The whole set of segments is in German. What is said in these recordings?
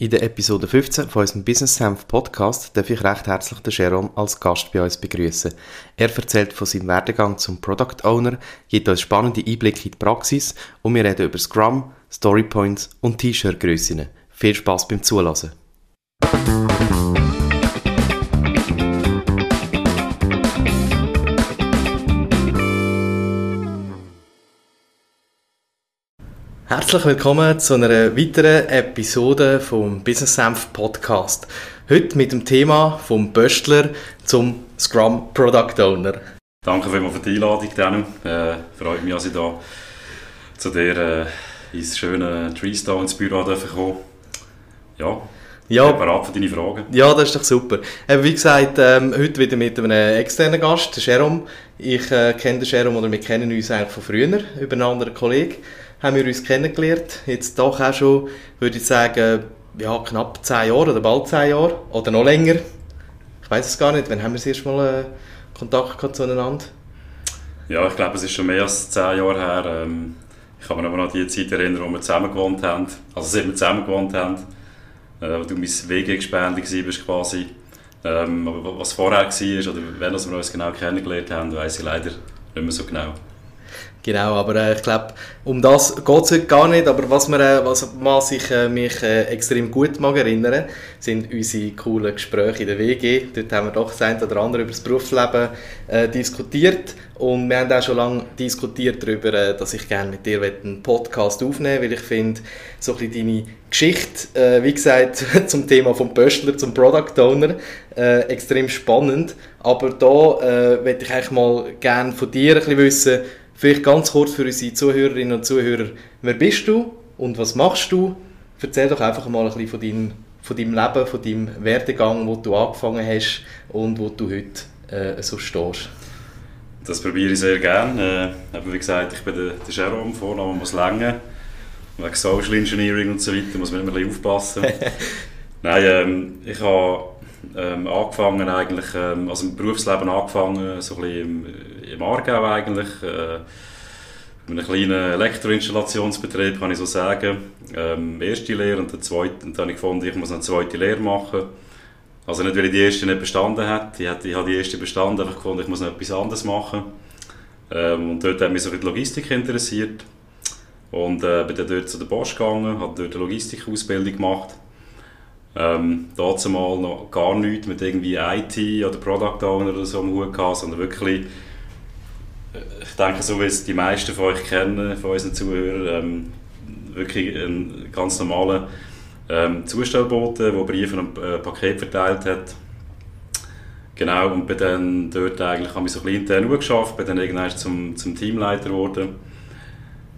In der Episode 15 von unserem Business Senf Podcast darf ich recht herzlich den Jerome als Gast bei uns begrüßen. Er erzählt von seinem Werdegang zum Product Owner, gibt uns spannende Einblicke in die Praxis und wir reden über Scrum, Storypoints und T-Shirt-Grössinnen. Viel Spaß beim Zuhören. Herzlich willkommen zu einer weiteren Episode vom Business Senf Podcast. Heute mit dem Thema vom Böstler zum Scrum Product Owner. Danke vielmals für die Einladung, Daniel. Äh, freut mich, dass ich da zu dir äh, ins schöne Treestone ins Büro kommen Ja, ja. Ich bin bereit für deine Fragen. Ja, das ist doch super. Äh, wie gesagt, ähm, heute wieder mit einem externen Gast, Jerome. Ich äh, kenne den Jerome oder wir kennen uns eigentlich von früher über einen anderen Kollegen haben wir uns kennengelernt. Jetzt doch auch schon, würde ich sagen, ja, knapp zehn Jahre oder bald zehn Jahre oder noch länger. Ich weiß es gar nicht. Wann haben wir das erste Mal äh, Kontakt gehabt zueinander? Ja, ich glaube, es ist schon mehr als zehn Jahre her. Ähm, ich kann mich aber noch an die Zeit erinnern, wo wir zusammen gewohnt haben. Also, seit wir zusammen gewohnt haben. Äh, wo du mein WG-Gespendli warst quasi. Ähm, aber was vorher war oder wenn wir uns genau kennengelernt haben, weiß ich leider nicht mehr so genau. Genau, aber äh, ich glaube, um das geht es heute gar nicht. Aber was, mir, äh, was, was ich äh, mich äh, extrem gut mag erinnern, sind unsere coolen Gespräche in der WG. Dort haben wir doch das eine oder andere über das Berufsleben äh, diskutiert. Und wir haben auch schon lange diskutiert darüber, äh, dass ich gerne mit dir einen Podcast aufnehmen weil ich finde, so ein deine Geschichte, wie gesagt, zum Thema vom Pöstler zum Product Owner, extrem spannend. Aber da äh, möchte ich eigentlich mal gerne von dir ein bisschen wissen, Vielleicht ganz kurz für unsere Zuhörerinnen und Zuhörer, wer bist du und was machst du? Erzähl doch einfach mal ein bisschen von deinem, von deinem Leben, von deinem Werdegang, wo du angefangen hast und wo du heute äh, so stehst. Das probiere ich sehr gerne. Äh, wie gesagt, ich bin der, der Jerome, Vorname muss länger. Wegen Social Engineering und so weiter muss man immer ein bisschen aufpassen. Nein, ähm, ich habe ähm, angefangen eigentlich, ähm, also im Berufsleben angefangen, so ein im, im Aargau eigentlich, äh, mit einem kleinen Elektroinstallationsbetrieb, kann ich so sagen. Ähm, erste Lehre und, der zweite, und dann habe ich gefunden, ich muss eine zweite Lehre machen. Also nicht, weil ich die erste nicht bestanden hätte, ich, hätte, ich habe die erste bestanden, einfach gefunden, ich muss noch etwas anderes machen. Ähm, und dort hat mich so die Logistik interessiert. Und äh, bin dann dort zu der Bosch gegangen, habe dort eine Logistikausbildung gemacht ähm, dazu mal noch gar nichts mit irgendwie IT oder Product Owner oder so am Hut gehabt, sondern wirklich, äh, ich denke, so wie es die meisten von euch kennen, von unseren Zuhörern, ähm, wirklich ein ganz normaler ähm, Zustellbote, der Briefe und äh, Pakete verteilt hat. Genau, und bin dann dort eigentlich, habe ich so ein bisschen intern geschafft, bin dann irgendwann zum, zum Teamleiter geworden.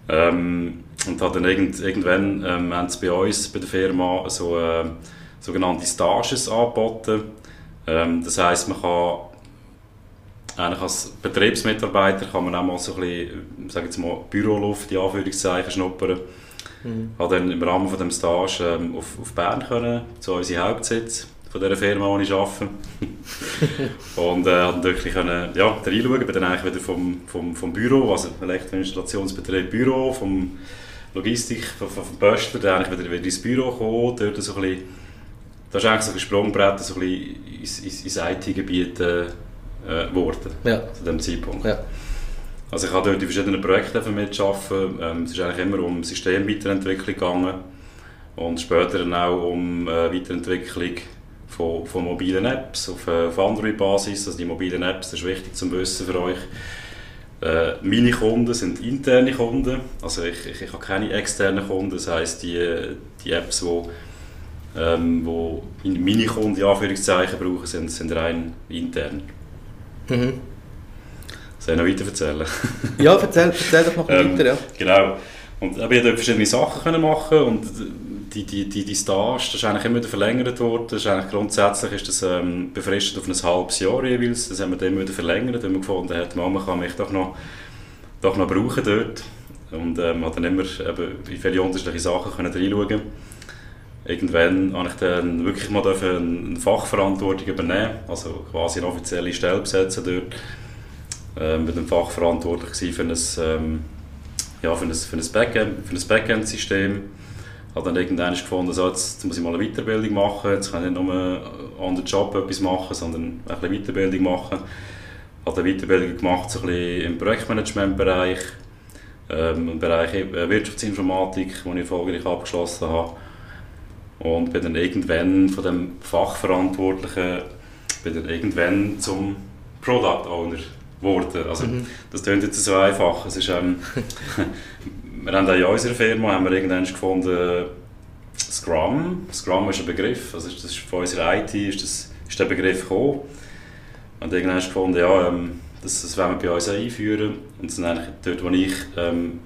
Ähm, und hat dann irgend, irgendwann ähm, haben sie bei uns, bei der Firma, so äh, sogenannte Stages angeboten. Ähm, das heisst, man kann eigentlich als Betriebsmitarbeiter kann man auch mal so ein bisschen, sage jetzt mal, Büroluft, die Anführungszeichen, schnuppern. Mhm. Habe dann im Rahmen von dem Stage ähm, auf, auf Bern können, zu unserem Hauptsitz von dieser Firma, wo ich arbeite. und äh, habe wirklich können, ja, reinschauen. bin dann eigentlich wieder vom, vom, vom Büro, also Elektroinstallationsbetrieb Büro, vom Logistik, vom, vom Böstler, dann eigentlich wieder, wieder ins Büro gekommen, dort so ein bisschen das ist eigentlich so ein Sprungbrett so ein ins, ins, ins IT-Gebiet äh, geworden, ja. zu diesem Zeitpunkt. Ja. Also ich habe dort die verschiedenen Projekte mitarbeiten. Ähm, es ist eigentlich immer um Systemweiterentwicklung gegangen und später dann auch um äh, Weiterentwicklung von, von mobilen Apps auf, äh, auf Android-Basis. Also die mobilen Apps, das ist wichtig zum Wissen für euch. Äh, meine Kunden sind interne Kunden, also ich, ich, ich habe keine externen Kunden, das heisst die, die Apps, die ähm, wo meine Kunden in Anführungszeichen brauchen, sind, sind rein intern. Mhm. Soll ich noch weiter erzählen? ja, erzähl, erzähl doch noch ähm, weiter. Ja. Genau. Und ich konnte verschiedene Sachen machen und die, die, die, die Stage, das ist eigentlich immer wieder verlängert worden. Das ist eigentlich grundsätzlich ist das ähm, befristet auf ein halbes Jahr jeweils. Das haben wir dann immer wieder verlängert, weil wir gefunden haben, man kann mich doch noch, doch noch brauchen dort. Und ähm, hat dann immer eben, in viele unterschiedliche Sachen können reinschauen irgendwann habe ich dann wirklich mal eine Fachverantwortung übernehmen, also quasi eine offizielle Stelle besetzen dort. Ähm, bin dann fachverantwortlich für ein, ähm, ja, für ein, für ein Backend, für ein Backend-System. habe dann irgendwann gefunden, so, jetzt muss ich mal eine Weiterbildung machen, jetzt kann ich nicht nur an den Job etwas machen, sondern ein bisschen Weiterbildung machen. Habe eine Weiterbildung gemacht, so ein bisschen im Projektmanagementbereich, ähm, im Bereich äh, Wirtschaftsinformatik, den ich erfolgreich abgeschlossen habe. Und bin dann irgendwann von dem Fachverantwortlichen bin dann irgendwann zum Product Owner geworden. Also, mhm. Das klingt jetzt so einfach. Es ist, ähm, wir haben in unserer Firma haben wir irgendwann gefunden, Scrum. Scrum ist ein Begriff. Also das ist von unserer IT ist, das, ist der Begriff gekommen. Und irgendwann gefunden, ja, ähm, das, das wollen wir bei uns einführen. Und dann eigentlich dort, wo ich, ähm,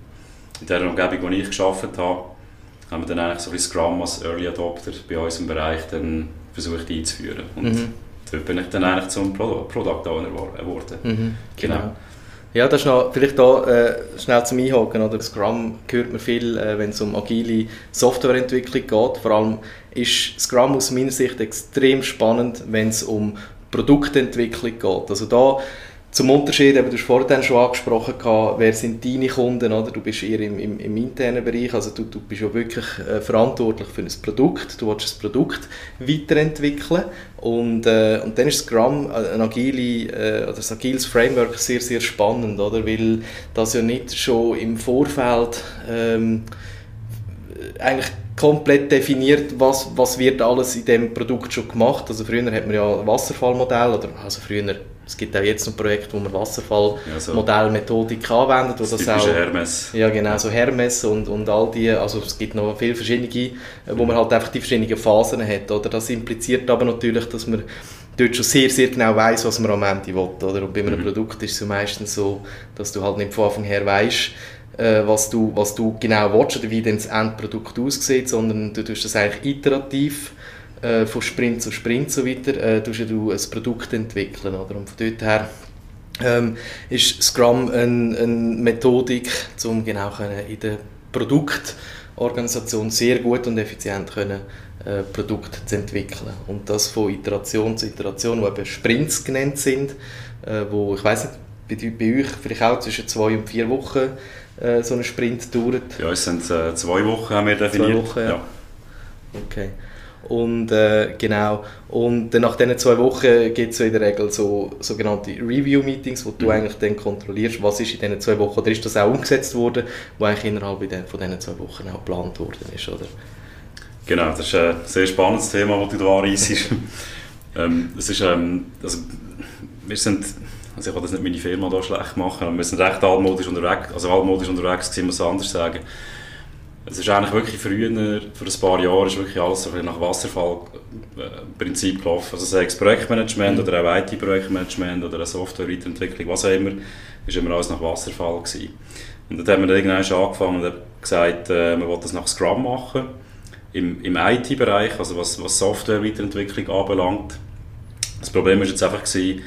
in der Umgebung, wo ich gearbeitet habe, haben wir dann eigentlich so ein Scrum als Early Adopter bei uns im Bereich dann versucht einzuführen. Und mhm. dort bin ich dann eigentlich zum Product Owner geworden. Mhm, genau. genau. Ja, das ist noch, vielleicht da äh, schnell zum Einhaken. Oder? Scrum hört man viel, äh, wenn es um agile Softwareentwicklung geht. Vor allem ist Scrum aus meiner Sicht extrem spannend, wenn es um Produktentwicklung geht. Also da zum Unterschied, eben, du hast vorhin schon angesprochen, wer sind deine Kunden, oder? du bist eher im, im, im internen Bereich, also du, du bist ja wirklich äh, verantwortlich für ein Produkt, du willst das Produkt weiterentwickeln und, äh, und dann ist Scrum äh, ein, agile, äh, oder ein agiles Framework sehr, sehr spannend, oder? weil das ja nicht schon im Vorfeld ähm, eigentlich komplett definiert, was, was wird alles in dem Produkt schon gemacht. Also früher hat man ja Wasserfallmodell oder also früher es gibt auch jetzt noch Projekte, wo man Wasserfallmodellmethodik ja, so anwendet. Das, das auch, Hermes. Ja, genau, so Hermes und, und all die, also es gibt noch viele verschiedene, wo man halt einfach die verschiedenen Phasen hat. Oder? Das impliziert aber natürlich, dass man dort schon sehr, sehr genau weiß, was man am Ende will. Oder? Und bei einem mhm. Produkt ist es meistens so, dass du halt nicht von Anfang her weißt, äh, was, du, was du genau willst oder wie dann das Endprodukt aussieht, sondern du tust das eigentlich iterativ äh, von Sprint zu Sprint so weiter, äh, tust du ein Produkt entwickeln. Oder? Und von dort her ähm, ist Scrum eine, eine Methodik, um genau in der Produktorganisation sehr gut und effizient können, äh, Produkte zu entwickeln. Und das von Iteration zu Iteration, wo eben Sprints genannt sind, äh, wo, ich weiß nicht, bei, bei euch vielleicht auch zwischen zwei und vier Wochen äh, so ein Sprint dauert. Ja, es sind äh, zwei Wochen haben wir definiert. Zwei Wochen, ja. ja. Okay. Und äh, genau. Und dann nach diesen zwei Wochen gibt es in der Regel so sogenannte Review-Meetings, wo du mhm. eigentlich dann kontrollierst, was ist in diesen zwei Wochen, oder ist das auch umgesetzt worden, wo eigentlich innerhalb von diesen zwei Wochen auch geplant worden ist, oder? Genau, das ist ein sehr spannendes Thema, das du da anreissest. ähm, das ist, ähm, also, wir sind, also ich kann das nicht meine Firma da schlecht machen, aber wir sind recht altmodisch unterwegs, also altmodisch unterwegs muss ich anders sagen. Es ist eigentlich wirklich früher, vor ein paar Jahren, ist wirklich alles so nach Wasserfallprinzip gelaufen. Also sei es Projektmanagement mhm. oder auch IT-Projektmanagement oder eine Software-Weiterentwicklung, was auch immer, ist immer alles nach Wasserfall gewesen. Und dann haben wir irgendwann schon angefangen und gesagt, äh, man will das nach Scrum machen. Im, im IT-Bereich, also was, was Software-Weiterentwicklung anbelangt. Das Problem war jetzt einfach, gewesen,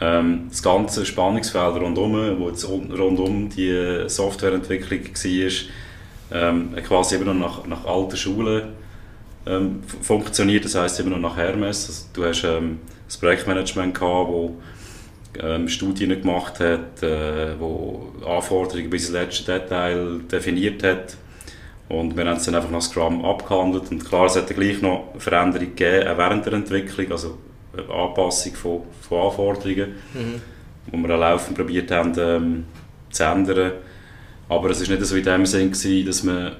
ähm, das ganze Spannungsfeld rundum, wo jetzt rundum die Softwareentwicklung war, ähm, quasi immer noch nach, nach alten Schulen ähm, funktioniert, das heißt immer noch nach Hermes. Also, du hast ähm, das Projektmanagement gehabt, wo ähm, Studien gemacht hat, äh, wo Anforderungen bis ins letzte Detail definiert hat. Und wir haben es dann einfach nach Scrum abgehandelt. Und klar, es hat gleich noch Veränderungen gegeben, auch während der Entwicklung, also eine Anpassung von, von Anforderungen, mhm. wo wir auch laufend probiert haben ähm, zu ändern. Aber es war nicht so in dem Sinn, gewesen, dass man,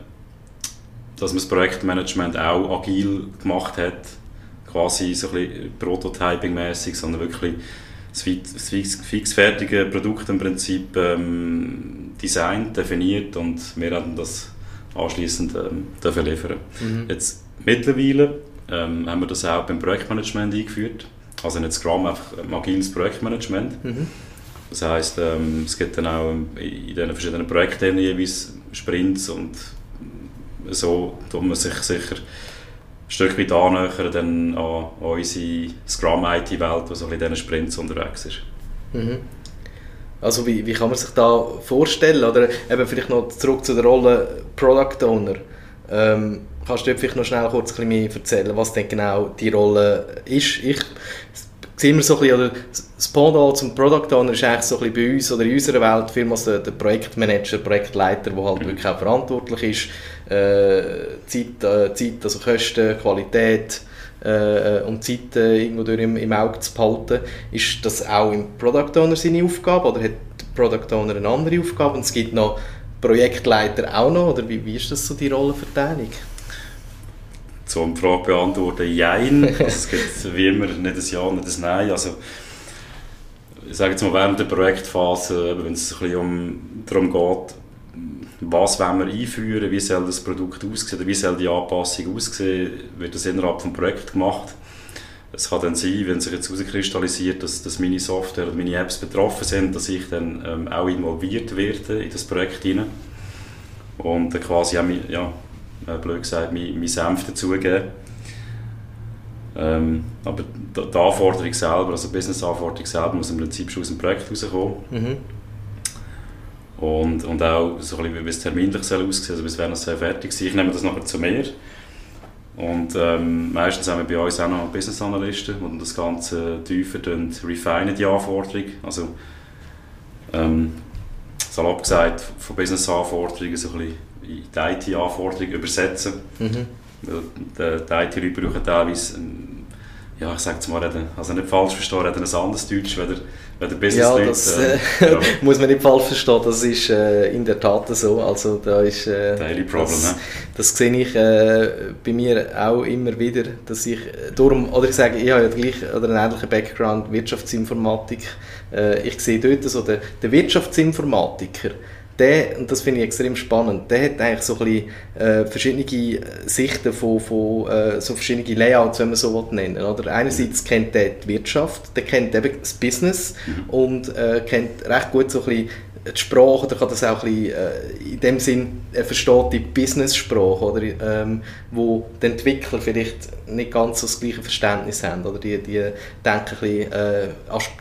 dass man das Projektmanagement auch agil gemacht hat, quasi so ein bisschen Prototyping-mäßig, sondern wirklich das fixfertige Produkt im Prinzip ähm, designt, definiert und wir haben das anschließend ähm, liefern. Mhm. Jetzt mittlerweile ähm, haben wir das auch beim Projektmanagement eingeführt, also nicht Scrum, einfach ein agiles Projektmanagement. Mhm. Das heisst, ähm, es gibt dann auch in diesen verschiedenen Projekten jeweils Sprints und so tut man sich sicher ein Stück weit annähern dann an, an unsere Scrum-IT-Welt, die so in diesen Sprints unterwegs ist. Mhm. Also wie, wie kann man sich da vorstellen? Oder eben vielleicht noch zurück zu der Rolle Product Owner. Ähm, kannst du vielleicht noch schnell kurz ein bisschen mehr erzählen, was denn genau die Rolle ist? Ich sehen wir so ein bisschen, oder das Pendant zum Product Owner ist eigentlich so ein bisschen bei uns oder in unserer Welt vielmals der, der Projektmanager, Projektleiter, der halt mhm. wirklich auch verantwortlich ist, äh, Zeit, äh, Zeit, also Kosten, Qualität, äh, und Zeit äh, irgendwo durch im, im Auge zu behalten. Ist das auch im Product Owner seine Aufgabe oder hat der Product Owner eine andere Aufgabe und es gibt noch Projektleiter auch noch oder wie, wie ist das so die Rollenverteilung? Zum Frage beantworten, jein. Also es gibt wie immer nicht ein Ja, nicht ein Nein. Also, ich sage jetzt mal, während der Projektphase, wenn es ein bisschen um, darum geht, was wollen wir einführen, wie soll das Produkt aussehen, wie soll die Anpassung aussehen, wird das innerhalb des Projekts gemacht. Es kann dann sein, wenn sich jetzt herauskristallisiert, dass, dass meine Software oder meine Apps betroffen sind, dass ich dann ähm, auch involviert werde in das Projekt hinein und dann quasi auch, ja, äh, blöd gesagt, mein, mein Senf dazugeben. Ähm, aber die, die Anforderung selber, also die Business-Anforderung selber, muss im Prinzip schon aus dem Projekt rauskommen. Mhm. Und, und auch so ein bisschen, wie es terminlich soll aussehen also bis wann es fertig sein. Ich nehme das nachher zu mir. Und ähm, meistens haben wir bei uns auch noch Business Analysten, die das Ganze tiefer refinen, die Anforderung. Also, ähm, salopp gesagt, von Business-Anforderungen so ein bisschen in die IT-Anforderungen übersetzen. Mhm. Die, die IT-Leute brauchen teilweise, ja, ich sage es mal, also nicht falsch verstehen, reden ein anderes Deutsch, weder ja, der Business ja, das äh, ja. muss man nicht falsch verstehen, das ist äh, in der Tat so. Also, da ist, äh, Daily Problem, das, ne? das sehe ich äh, bei mir auch immer wieder, dass ich darum, oder ich sage, ich habe ja gleich oder einen ähnlichen Background, Wirtschaftsinformatik, äh, ich sehe dort so, der, der Wirtschaftsinformatiker, der, und das finde ich extrem spannend, der hat eigentlich so ein bisschen, äh, verschiedene Sichten von, von äh, so verschiedene Layouts, wenn man so nennen oder? Einerseits kennt er die Wirtschaft, der kennt eben das Business und äh, kennt recht gut so ein bisschen die Sprache, oder kann das auch ein bisschen, äh, in dem Sinn, er versteht die Business-Sprache, oder, ähm, wo die Entwickler vielleicht nicht ganz so das gleiche Verständnis haben, oder die, die denken ein bisschen äh,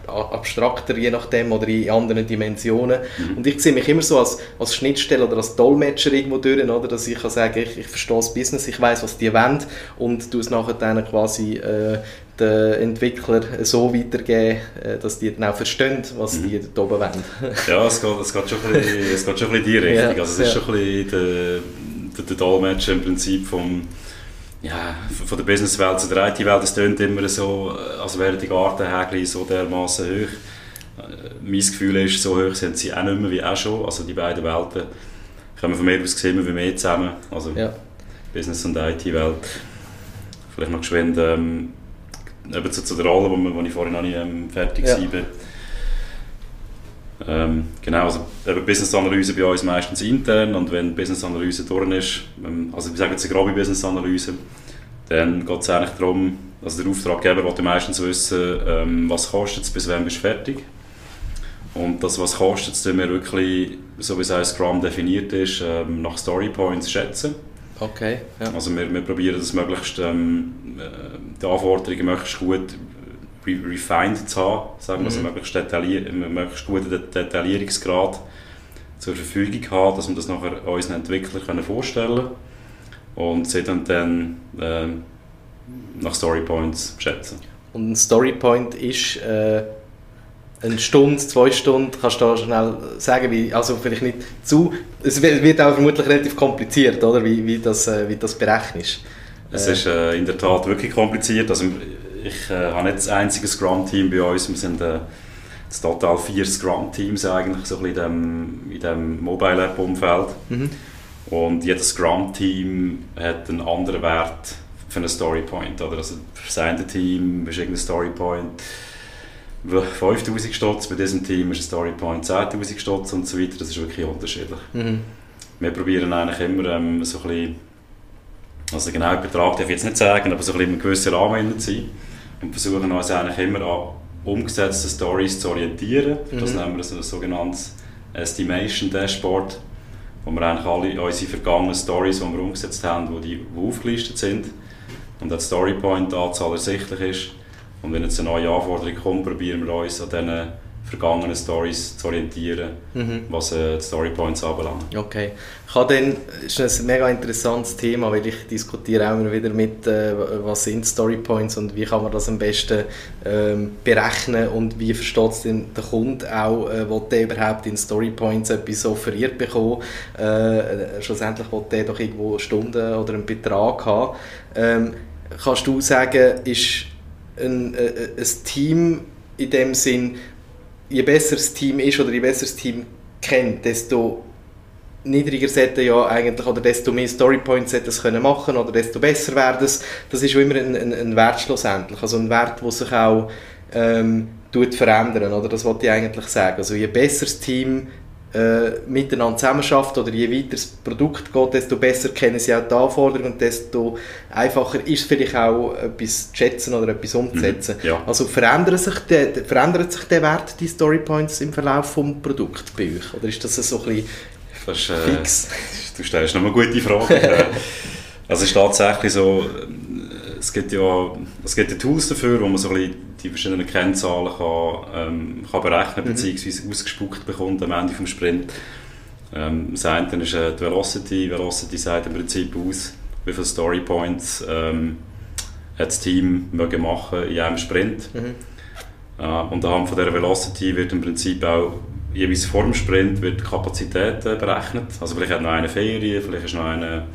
abstrakter, je nachdem, oder in anderen Dimensionen. Mhm. Und ich sehe mich immer so als, als Schnittstelle oder als Dolmetscher irgendwo durch, oder, dass ich kann sagen, ich, ich verstehe das Business, ich weiß, was die wollen und du es nachher dann quasi äh, den Entwickler so weitergeben, äh, dass die dann auch verstehen, was mhm. die da oben wollen. ja, es geht, es geht schon ein bisschen, es geht schon ein bisschen in die Richtung. Ja, also es ist schon ein bisschen der, der, der Dolmetscher im Prinzip vom, ja, von der Businesswelt zu der IT-Welt. Es klingt immer so, als wären die Gartenhägel so dermaßen hoch. Äh, mein Gefühl ist, so hoch sind sie auch nicht mehr wie auch schon. Also die beiden Welten kommen von mir aus gesehen immer mehr zusammen. Also ja. Business- und IT-Welt. Vielleicht noch geschwind ähm, eben zu, zu der Rolle, wo, wo ich vorhin noch nicht ähm, fertig ja. war. Ähm, genau, also eben Business-Analyse bei uns meistens intern und wenn Business-Analyse durch ist, ähm, also wir sagen jetzt eine grobe Business-Analyse, dann geht es eigentlich darum, also der Auftraggeber will meistens wissen, ähm, was kostet es, bis wann bist du fertig. Und das, was kostet es, wir wirklich, so wie es auch Scrum definiert ist, ähm, nach Storypoints schätzen. Okay, ja. Also wir, wir probieren das möglichst, ähm, äh, die Anforderungen möglichst gut re refined zu haben, sagen wir, mhm. also möglichst, detaillier möglichst guten Detaillierungsgrad zur Verfügung haben, dass wir das nachher unseren Entwicklern können vorstellen können und sie dann, dann äh, nach Storypoints schätzen. Und ein Storypoint ist äh eine Stunde, zwei Stunden, kannst du da schnell sagen, wie, also vielleicht nicht zu, es wird auch vermutlich relativ kompliziert, oder, wie, wie, das, äh, wie das berechnest. Es ist äh, in der Tat wirklich kompliziert, also ich äh, habe nicht das einzige Scrum-Team bei uns, wir sind äh, total vier Scrum-Teams eigentlich, so in diesem in dem Mobile-App-Umfeld. Mhm. Und jedes Scrum-Team hat einen anderen Wert für einen Storypoint. Oder? Also für das eine Team ist irgendein Storypoint 5000 Stutz, bei diesem Team ist ein Storypoint 10.000 Stutz und so weiter. Das ist wirklich unterschiedlich. Mhm. Wir probieren eigentlich immer ähm, so ein bisschen, also genau Betrag darf ich jetzt nicht sagen, aber so ein bisschen einem gewissen Rahmen zu sein und versuchen uns eigentlich immer an umgesetzten Stories zu orientieren. Mhm. Das nennen wir so ein sogenanntes Estimation Dashboard, wo wir eigentlich alle unsere vergangenen Stories, die wir umgesetzt haben, wo die, die aufgelistet sind und die Storypoint-Anzahl ersichtlich ist und wenn jetzt eine neue Anforderung kommt, probieren wir uns an diesen vergangenen Stories zu orientieren, mhm. was äh, die Storypoints anbelangt. Okay. Ich habe dann, das ist ein mega interessantes Thema, weil ich diskutiere auch immer wieder mit, äh, was sind Storypoints und wie kann man das am besten ähm, berechnen und wie versteht es denn der Kunde auch, äh, will der überhaupt in Storypoints etwas offeriert bekommen, äh, schlussendlich will der doch irgendwo Stunden oder einen Betrag haben. Ähm, kannst du sagen, ist ein, äh, ein Team in dem Sinn, je besser das Team ist oder je besser das Team kennt, desto niedriger sollte ja eigentlich, oder desto mehr Storypoints sollte es können machen oder desto besser werden es. Das ist immer ein, ein, ein Wert schlussendlich, also ein Wert, der sich auch ähm, tut verändern, oder? Das wollte ich eigentlich sagen. Also je besser das Team äh, miteinander zusammenarbeitet oder je weiter das Produkt geht, desto besser kennen sie auch die Anforderungen und desto einfacher ist es vielleicht auch etwas zu schätzen oder etwas umzusetzen. Mhm, ja. Also verändert sich, der, verändert sich der Wert, die Storypoints im Verlauf des Produkts bei euch? Oder ist das so ein bisschen das, äh, fix? Du stellst noch eine gute Frage. Äh, also es ist tatsächlich so, es gibt ja, es gibt ja Tools dafür, wo man so ein bisschen die verschiedenen Kennzahlen kann, ähm, kann berechnen mhm. bzw. ausgespuckt bekommt am Ende des Sprint. Ähm, das eine ist äh, die Velocity. Velocity sagt im Prinzip aus, wie viele Story Points ähm, das Team mögen machen in einem Sprint. Mhm. Äh, und anhand von dieser Velocity wird im Prinzip auch jeweils vor dem Sprint wird die Kapazität äh, berechnet. Also vielleicht hat noch eine Ferien, vielleicht ist noch eine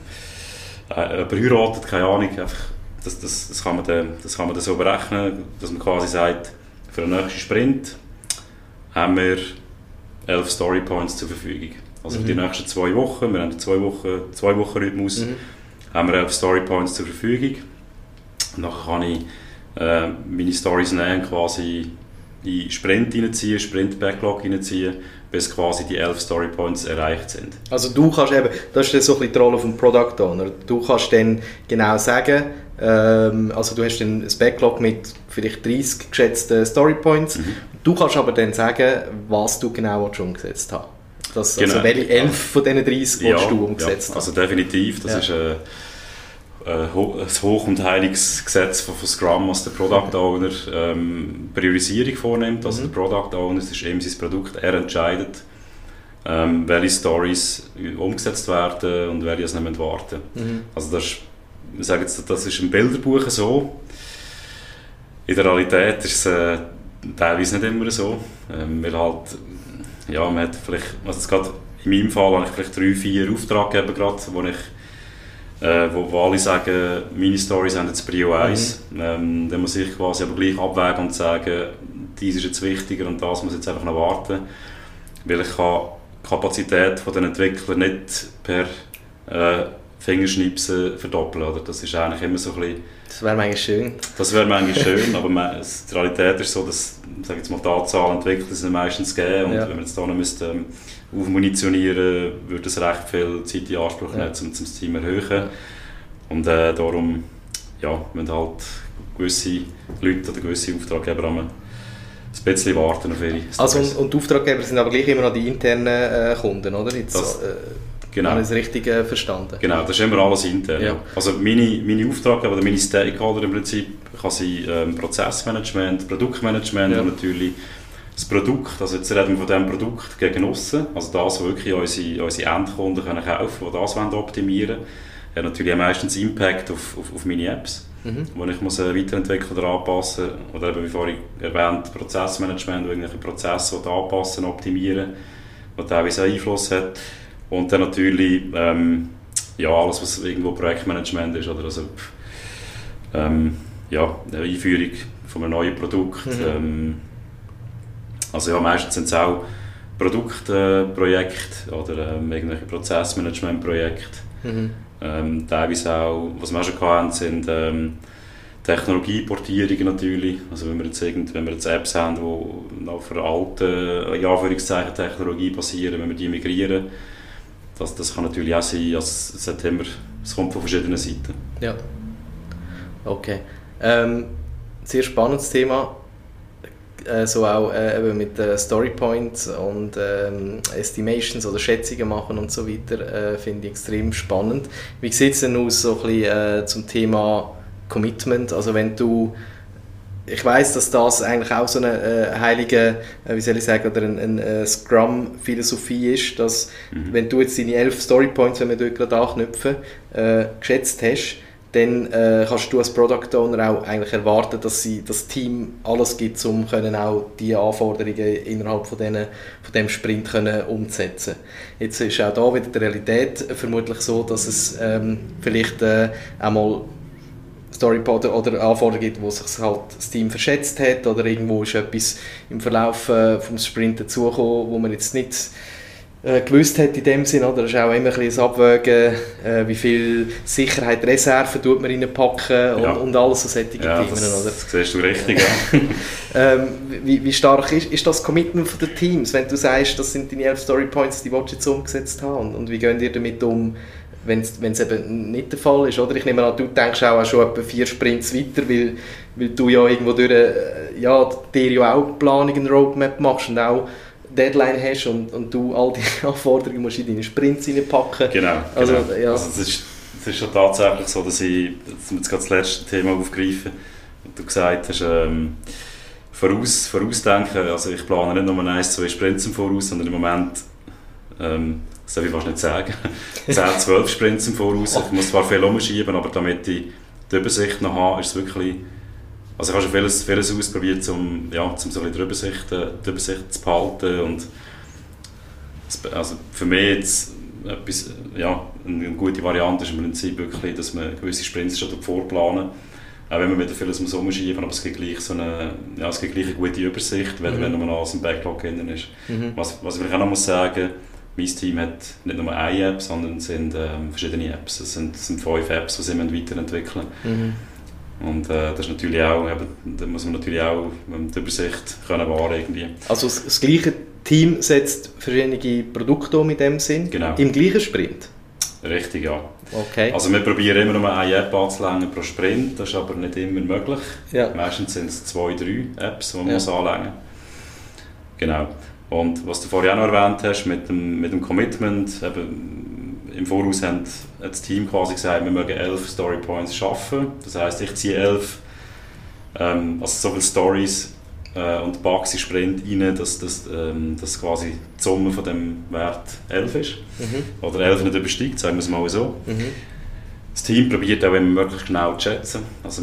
äh, verheiratet, keine Ahnung. Einfach das, das, das, kann man dann, das kann man dann so berechnen, dass man quasi sagt, für den nächsten Sprint haben wir elf Story Points zur Verfügung. Also mhm. für die mhm. nächsten zwei Wochen, wir haben einen zwei Wochen, zwei Wochen Rhythmus, mhm. haben wir elf Story Points zur Verfügung. Und dann kann ich äh, meine Stories nehmen, quasi in Sprint reinziehen, Sprint Backlog reinziehen, bis quasi die elf Story Points erreicht sind. Also du kannst eben, das ist so ein bisschen die Rolle vom Product Owner, du kannst dann genau sagen, also du hast dann ein Backlog mit vielleicht 30 geschätzten Storypoints. Mhm. Du kannst aber dann sagen, was du genau schon umgesetzt hast. Das, also genau. Also welche 11 von diesen 30 ja, du umgesetzt ja, also definitiv. Das ja. ist äh, ein Hoch- und Heiligsgesetz von, von Scrum, was der Product Owner ähm, Priorisierung vornimmt. Also mhm. der Product Owner, das ist eben sein Produkt, er entscheidet, ähm, welche Stories umgesetzt werden und welche es nicht warten mhm. Also das ist wir sagen jetzt, das ist im Bilderbuch so. In der Realität ist es äh, teilweise nicht immer so. Ähm, weil halt, ja, man hat vielleicht, also gerade in meinem Fall habe ich vielleicht drei, vier Auftraggeber gerade, wo ich äh, wo, wo alle sagen, meine Stories haben jetzt Prio 1. Mhm. Ähm, dann muss ich quasi aber gleich abwägen und sagen, dies ist jetzt wichtiger und das muss jetzt einfach noch warten. Weil ich kann die Kapazität der Entwickler nicht per äh, Fingerschnipsen verdoppeln. Oder? Das ist eigentlich immer so ein bisschen... Das wäre manchmal schön. Das wäre manchmal schön, aber man, die Realität ist so, dass sag jetzt mal, die Anzahl Entwickler sind meistens geben und ja. wenn man jetzt da noch müsste, ähm, aufmunitionieren würde es recht viel Zeit in Anspruch nehmen, um, um das Team zu erhöhen. Ja. Und äh, darum ja, müssen halt gewisse Leute oder gewisse Auftraggeber ein bisschen warten auf ihre Stories. Also und, und die Auftraggeber sind aber gleich immer noch die internen äh, Kunden, oder? Jetzt, das, äh, Genau. Habe ich es richtig äh, verstanden? Genau, das ist immer alles intern. Ja. Also meine, meine Auftraggeber oder meine Stakeholder im Prinzip kann sein ähm, Prozessmanagement, Produktmanagement ja. und natürlich das Produkt, also jetzt reden wir von diesem Produkt gegen aussen, also das, was wirklich unsere, unsere Endkunden können kaufen können, die das wollen optimieren wollen, hat natürlich auch meistens Impact auf, auf, auf meine Apps, mhm. wo ich muss äh, weiterentwickeln oder anpassen oder eben wie vorhin erwähnt, Prozessmanagement, irgendwelche Prozesse anpassen, optimieren, was teilweise Einfluss hat. Und dann natürlich ähm, ja, alles, was irgendwo Projektmanagement ist. Oder also, ähm, ja, eine Einführung von einem neuen Produkt. Mhm. Ähm, also ja, meistens sind es auch Produktprojekte äh, oder ähm, irgendwelche Prozessmanagementprojekte. Mhm. Ähm, teilweise auch, was wir auch schon hatten, sind ähm, Technologieportierungen natürlich. Also wenn wir jetzt, irgend, wenn wir jetzt Apps haben, die auf einer alten, in Anführungszeichen, Technologie basieren, wenn wir die migrieren, das, das kann natürlich auch sein, als immer, es kommt von verschiedenen Seiten. Ja. Okay. Ähm, sehr spannendes Thema. Äh, so auch äh, mit äh, Storypoints und ähm, Estimations oder Schätzungen machen und so weiter, äh, finde ich extrem spannend. Wie sieht es denn aus so ein bisschen, äh, zum Thema Commitment? Also wenn du ich weiß, dass das eigentlich auch so eine äh, heilige, äh, wie soll ich sagen, oder eine ein, äh, Scrum-Philosophie ist, dass mhm. wenn du jetzt deine elf Storypoints, wenn wir dort gerade anknüpfen, äh, geschätzt hast, dann äh, kannst du als Product Owner auch eigentlich erwarten, dass sie das Team alles gibt, um können auch die Anforderungen innerhalb von, denen, von dem Sprint können umzusetzen. Jetzt ist auch da wieder die Realität vermutlich so, dass es ähm, vielleicht äh, einmal Storypod oder Anforderungen gibt, wo sich halt das Team verschätzt hat oder irgendwo ist etwas im Verlauf äh, vom Sprint dazugekommen, wo man jetzt nicht äh, gewusst hat in dem Sinn, oder? Das ist auch immer ein bisschen Abwägen, äh, wie viel Sicherheit, Reserven tut man reinpacken und, ja. und alles so solche ja, Themen, das, oder? das siehst du richtig, ja. ähm, wie, wie stark ist, ist das Commitment der Teams, wenn du sagst, das sind deine elf Storypoints, die du jetzt umgesetzt haben und, und wie gehen ihr damit um, wenn es eben nicht der Fall ist, oder? Ich nehme an, du denkst auch, schon etwa vier Sprints weiter, weil, weil du ja irgendwo durch, äh, ja, dir ja auch Planung, eine Roadmap machst und auch Deadline hast und, und du all die Anforderungen musst in deine Sprints reinpacken. Genau, also, genau. Ja. Also es, ist, es ist schon tatsächlich so, dass ich, dass wir jetzt gerade das letzte Thema aufgreifen, und du gesagt hast, ähm, voraus, vorausdenken, also ich plane nicht nur eins, zwei Sprints im Voraus, sondern im Moment, ähm, das darf ich fast nicht sagen, 10, 12 Sprints im Voraus. Ich muss zwar viel umschieben, aber damit ich die Übersicht noch habe, ist es wirklich also ich habe schon vieles, vieles ausprobiert, um, ja, um so ein die Übersicht, äh, die Übersicht zu behalten und also für mich jetzt etwas, ja, eine gute Variante ist im Prinzip wirklich, dass man gewisse Sprints schon vorplanen auch wenn man wieder vieles muss umschieben aber es gibt gleich so eine, ja, es gibt gleich eine gute Übersicht, wenn, mhm. wenn man alles im Backlog drin ist. Mhm. Was, was ich auch noch muss sagen, mein Team hat nicht nur eine App, sondern es sind ähm, verschiedene Apps. Es sind, es sind fünf Apps, die sie weiterentwickeln müssen. Mhm. Und äh, das ist natürlich auch, eben, da muss man natürlich auch die Übersicht können wahren irgendwie. Also das, das gleiche Team setzt verschiedene Produkte um in dem Sinn? Genau. Im gleichen Sprint? Richtig, ja. Okay. Also wir probieren immer nur eine App anzulängen pro Sprint, das ist aber nicht immer möglich. Ja. Meistens sind es zwei, drei Apps, die man ja. muss anlängen Genau. Und was du vorhin auch noch erwähnt hast, mit dem, mit dem Commitment, eben, im Voraus hat das Team quasi gesagt, wir mögen elf Story Points schaffen. Das heißt, ich ziehe elf, ähm, also so viele Stories äh, und Bugs in Sprint rein, dass, dass, ähm, dass quasi die Summe von dem Wert 11 ist. Mhm. Oder 11 nicht übersteigt, sagen wir es mal so. Mhm. Das Team probiert auch immer möglichst genau zu schätzen. Also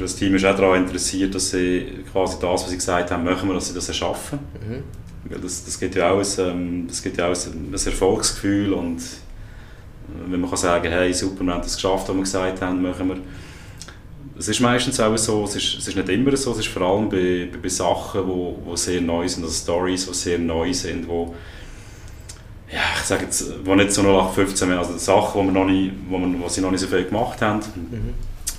das Team ist auch daran interessiert, dass sie quasi das, was sie gesagt haben, möchten wir, dass sie das erschaffen. Mhm. Das, das gibt ja auch ein, ähm, das gibt ja auch ein, ein Erfolgsgefühl und wenn man kann sagen hey, super, wir haben das geschafft, was wir gesagt haben, machen wir. Es ist meistens auch so, es ist, es ist nicht immer so, es ist vor allem bei, bei, bei Sachen, wo, wo sehr neu sind, also Stories, die sehr neu sind, wo ja, ich sage jetzt, wo nicht so 0815 mehr, also Sachen, wo, wir noch nicht, wo, wir, wo sie noch nicht so viel gemacht haben, mhm.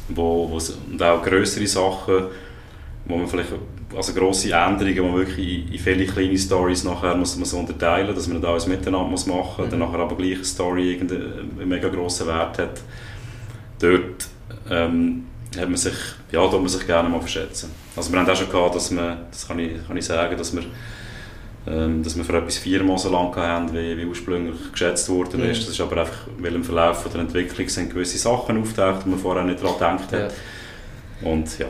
wo, wo, und auch größere Sachen, wo man vielleicht also grosse Änderungen, die wirklich in viele kleine Stories nachher muss man so unterteilen, dass man nicht alles miteinander muss machen muss, mhm. dann nachher aber gleich eine Story einen mega grossen Wert hat. Dort ähm, hat man sich, ja, da man sich gerne mal verschätzen. Also wir haben auch schon gehabt, dass man, das kann ich, kann ich sagen, dass wir ähm, dass wir für etwas viermal so lange haben, wie, wie ursprünglich geschätzt worden ist. Mhm. Das ist aber einfach, weil im Verlauf der Entwicklung sind gewisse Sachen auftaucht, die man vorher nicht daran gedacht hat. Ja. Und ja,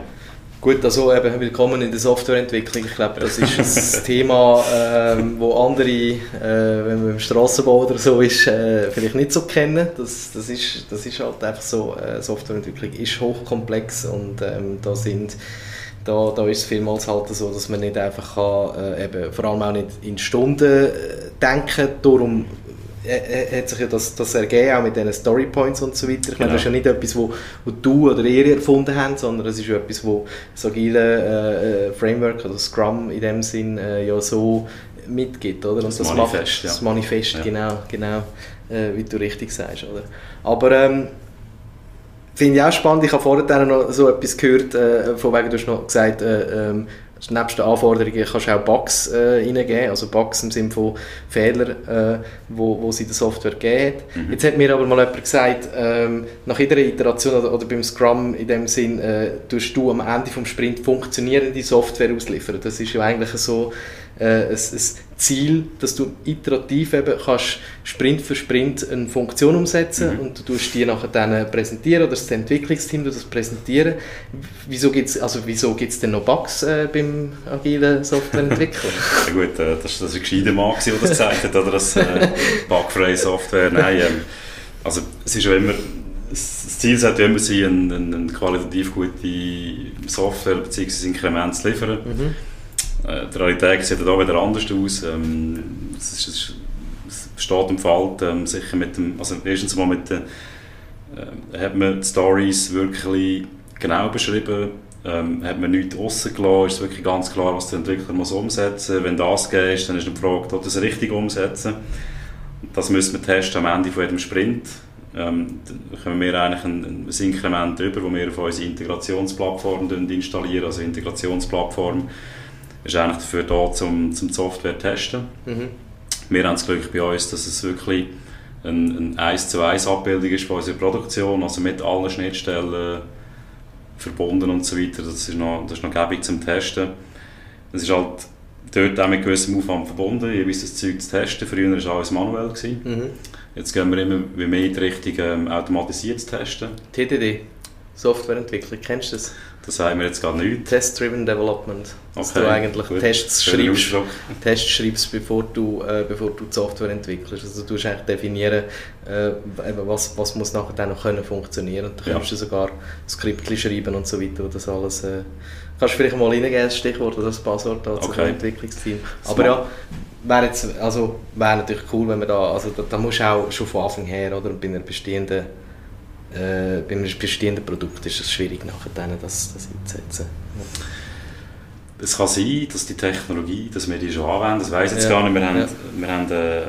Gut, also eben willkommen in der Softwareentwicklung. Ich glaube, das ist ein Thema, ähm, wo andere, äh, wenn man im Straßenbau oder so ist, äh, vielleicht nicht so kennen. Das, das, ist, das ist halt einfach so, äh, Softwareentwicklung ist hochkomplex und ähm, da sind da, da ist es vielmals halt so, dass man nicht einfach kann, äh, eben, vor allem auch nicht in Stunden äh, denken, darum hat sich ja das, das ergeben, auch mit diesen Storypoints und so weiter. Ich meine, das ist ja nicht etwas, wo, wo du oder ihr erfunden habt, sondern es ist ja etwas, wo das agile äh, äh, Framework, also Scrum in dem Sinn, äh, ja so mitgibt, oder? Und das, das Manifest, macht, ja. Das Manifest, ja. genau, genau, äh, wie du richtig sagst, oder? Aber ähm, finde ich auch spannend, ich habe vorher noch so etwas gehört, äh, von wegen, du hast noch gesagt, äh, ähm, nebst den Anforderungen kannst du auch Bugs äh, reingeben, also Bugs im Sinne von Fehlern, äh, wo, wo sie der Software geben. Mhm. Jetzt hat mir aber mal jemand gesagt, ähm, nach jeder Iteration oder, oder, beim Scrum in dem Sinn, äh, tust du am Ende vom Sprint funktionierende Software ausliefern. Das ist ja eigentlich so äh, ein, ein Ziel, dass du iterativ eben kannst Sprint für Sprint eine Funktion umsetzen Mhm. und du tust die nachher dann präsentieren oder das Entwicklungsteam das präsentieren. Wieso gibt es also wieso gibt's denn noch Bugs äh, beim agilen Softwareentwickeln? Ja gut, äh, das, das war ein gescheiter Mann, der das gesagt hat, oder das äh, bugfreie Software. Nein, ähm, also es ist ja immer, das Ziel sollte ja immer sein, eine, eine, eine qualitativ gute Software bzw. Inkrement zu liefern. mhm. Äh, die Realität sieht da wieder anders aus. Ähm, es, ist, es es steht und fällt ähm, sicher mit dem, also erstens mal mit den, ähm, hat man die Stories wirklich genau beschrieben, ähm, hat man nichts rausgelassen, ist es wirklich ganz klar, was der Entwickler muss umsetzen muss. Wenn das geht, dann ist die Frage, ob das richtig umsetzen. Das müssen wir testen am Ende von jedem Sprint. Ähm, können wir eigentlich ein, ein Inkrement über, das wir auf unsere Integrationsplattform installieren. Also Integrationsplattform ist eigentlich dafür da, zum, zum die Software zu testen. Mhm. Wir haben das Glück bei uns, dass es wirklich eine, eine 1 zu 1 Abbildung ist von unserer Produktion, also mit allen Schnittstellen verbunden und so weiter. Das ist noch, das ist noch gäbig zum Testen. Es ist halt dort auch mit gewissem Aufwand verbunden, jeweils das Zeug zu testen. Früher war alles manuell. Gewesen. Mhm. Jetzt gehen wir immer mehr in die Richtung ähm, automatisiertes Testen. TDD, Softwareentwicklung, kennst du das? Das haben wir jetzt gerade nicht. Test-Driven Development. Dass Okay, du eigentlich gut. Tests schreibst. Tests schreibst, bevor du, äh, bevor du die Software entwickelst. Also du musst eigentlich definieren, äh, was, was muss nachher dann noch können funktionieren. Und dann Ja. kannst du sogar Skriptchen schreiben und so weiter, wo das alles... Äh, kannst du vielleicht mal reingeben, das Stichwort oder das Passwort zu Okay. Entwicklungsteam. Aber ja, wäre jetzt, also wäre natürlich cool, wenn man da, also da, da musst du auch schon von Anfang her, oder, bei einer bestehenden äh, bei einem bestehenden Produkt ist es schwierig nachher dann das, das einzusetzen. Es kann sein, dass die Technologie, dass wir die schon anwenden, das weiss ich jetzt Ja. gar nicht. Wir haben, Ja. wir haben äh,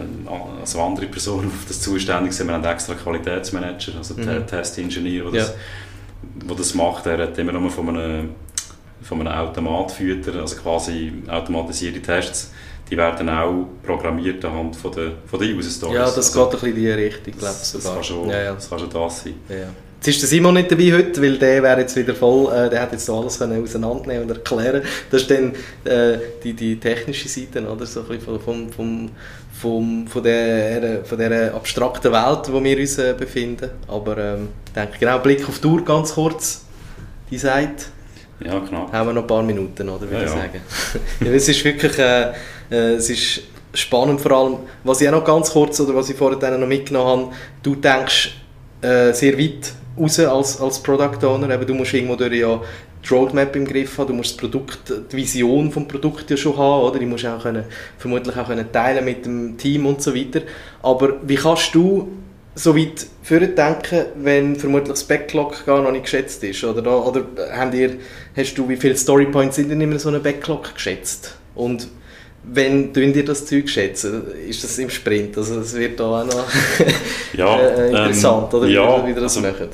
also andere Personen, die auf das zuständig sind. Wir haben extra Qualitätsmanager, also Mhm. Testingenieur, der das, wo das macht. Der hat immer nur von einem, von einem Automat füttern, also quasi automatisierte Tests. Die werden auch programmiert anhand von der, von der User Stories. Ja, das Also, geht ein bisschen in die Richtung, glaube ich das, kann schon, ja, ja. das kann schon das sein. Ja. Jetzt ist der Simon nicht dabei heute, weil der wäre jetzt wieder voll, äh, der hat jetzt alles können auseinandernehmen und erklären. Das ist dann äh, die, die technische Seite, oder? So ein bisschen vom, vom, vom, von, der, von dieser abstrakten Welt, in der wir uns äh, befinden. Aber ähm, ich denke, genau, Blick auf die Uhr ganz kurz. Die Seite, Ja, knapp. haben wir noch ein paar Minuten, oder, würde Ja, ich ja. sagen. ja, es ist wirklich, äh, äh, es ist spannend, vor allem, was ich auch noch ganz kurz, oder was ich vorher noch mitgenommen habe, du denkst äh, sehr weit raus als, als Product Owner, eben, du musst irgendwo durch ja die Roadmap im Griff haben, du musst das Produkt, die Vision vom Produkt ja schon haben, oder? Die musst auch können, vermutlich auch können teilen mit dem Team und so weiter. Aber wie kannst du so weit denken, wenn vermutlich das Backlog gar noch nicht geschätzt ist? Oder, oder haben ihr, hast du, wie viele Storypoints sind denn immer so einem Backlog geschätzt? Und wenn tun dir das Zeug schätzen, ist das im Sprint? Also das wird da auch noch Ja, äh, interessant, ähm, oder? Wie, ja, ihr- wie das also- macht.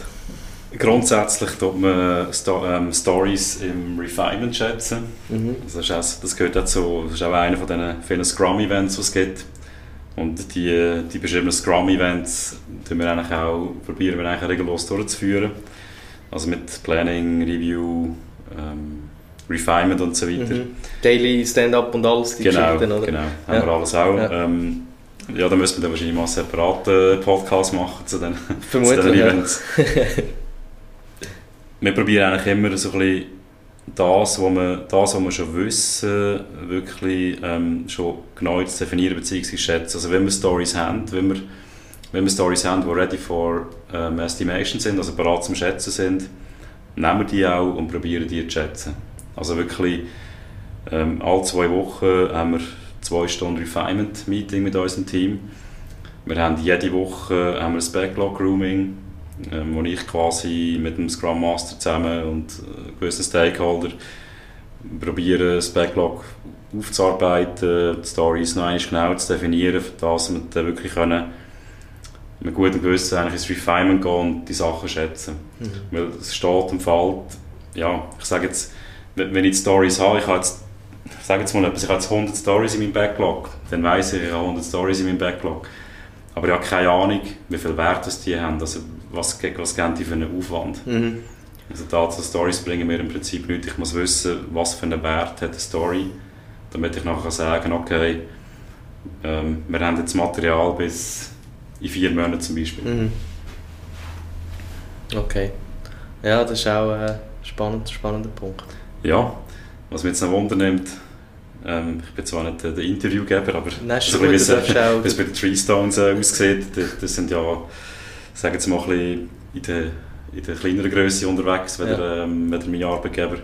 Grundsätzlich tut man Sto ähm, Stories im Refinement schätzen. Mhm. Also das, ist auch, das gehört dazu. Das ist auch einer von diesen vielen Scrum-Events, die es gibt. Und die, die beschriebenen Scrum-Events tun wir eigentlich auch, probieren wir eigentlich regellos durchzuführen. Also mit Planning, Review, ähm, Refinement und so weiter. Mhm. Daily Stand-up und alles, die Genau, Geschichten, oder? genau. Ja. Haben wir alles auch. Ja. Ähm, ja, da müssen wir dann wahrscheinlich mal einen separaten Podcast machen zu den, zu Vermutlich, den ja. Events. wir probieren eigentlich immer so ein bisschen das, was wir, das, was wir schon wissen, wirklich ähm, schon genau zu definieren bzw. zu schätzen. Also wenn wir Stories haben, wenn wir, wenn wir Stories haben, die ready for ähm, Estimation sind, also bereit zum Schätzen sind, nehmen wir die auch und probieren die zu schätzen. Also wirklich ähm, alle zwei Wochen haben wir zwei Stunden Refinement-Meeting mit unserem Team. Wir haben jede Woche haben wir ein Backlog-Grooming, ähm, wo ich quasi mit dem Scrum Master zusammen und äh, gewissen Stakeholder probiere, das Backlog aufzuarbeiten, die Stories noch einmal genau zu definieren, für das wir dann wirklich können mit gutem Gewissen eigentlich ins Refinement gehen und die Sachen schätzen. Mhm. Weil es steht und fällt, ja, ich sage jetzt, wenn ich Stories habe, ich habe jetzt, ich sage jetzt mal etwas, ich habe jetzt 100 Stories in meinem Backlog, dann weiss ich, ich habe 100 Stories in meinem Backlog. Aber ich habe keine Ahnung, wie viel Wert das die haben, also was, was geben die für einen Aufwand. Mhm. Also Daten Stories bringen mir im Prinzip nichts. Ich muss wissen, was für einen Wert hat eine Story, damit ich nachher kann sagen okay, ähm, wir haben jetzt Material bis in vier Monaten zum Beispiel. Mhm. Okay. Ja, das ist auch ein spannend, spannender Punkt. Ja, was mich jetzt noch wundernimmt, ähm, ich bin zwar nicht der Interviewgeber, aber Nein, so gut, darfst auch- wie es bei den Tree Stones äh, aussieht, das, das sind ja, sagen wir mal, ein bisschen in der, in der kleineren Größe unterwegs, weder, Ja. ähm, weder mein Arbeitgeber.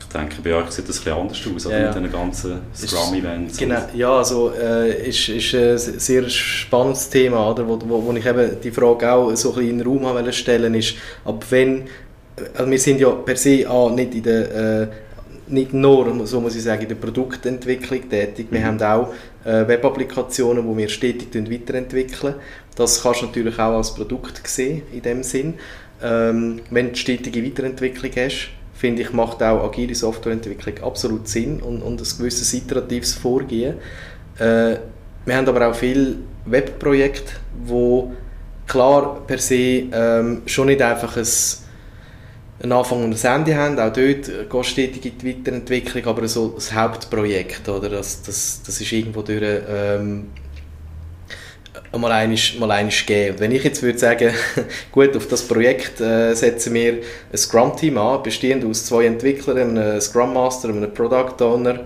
Ich denke, bei euch sieht das ein anders aus, oder? Ja, mit den ganzen Scrum-Events. Genau, ja, also äh, ist, ist ein sehr spannendes Thema, oder? Wo, wo, wo ich eben die Frage auch so ein bisschen in den Raum wollte stellen ist, ab wenn, also wir sind ja per se auch nicht in der, äh, nicht nur, so muss ich sagen, in der Produktentwicklung tätig, wir Mhm. haben auch äh, Web-Applikationen, die wir stetig weiterentwickeln. Das kannst du natürlich auch als Produkt sehen, in dem Sinn. Ähm, wenn du stetige Weiterentwicklung hast, finde ich, macht auch agile Softwareentwicklung absolut Sinn und, und ein gewisses iteratives Vorgehen. Äh, wir haben aber auch viele Webprojekte, wo klar per se ähm, schon nicht einfach ein, einen Anfang und ein Ende haben. Auch dort geht stetig in die Weiterentwicklung, aber so das Hauptprojekt, oder? Das, das, das ist irgendwo durch ähm, mal einisch, mal einisch geben. Und wenn ich jetzt würde sagen, gut, auf das Projekt äh, setzen wir ein Scrum-Team an, bestehend aus zwei Entwicklern, einem Scrum Master, einem Product Owner,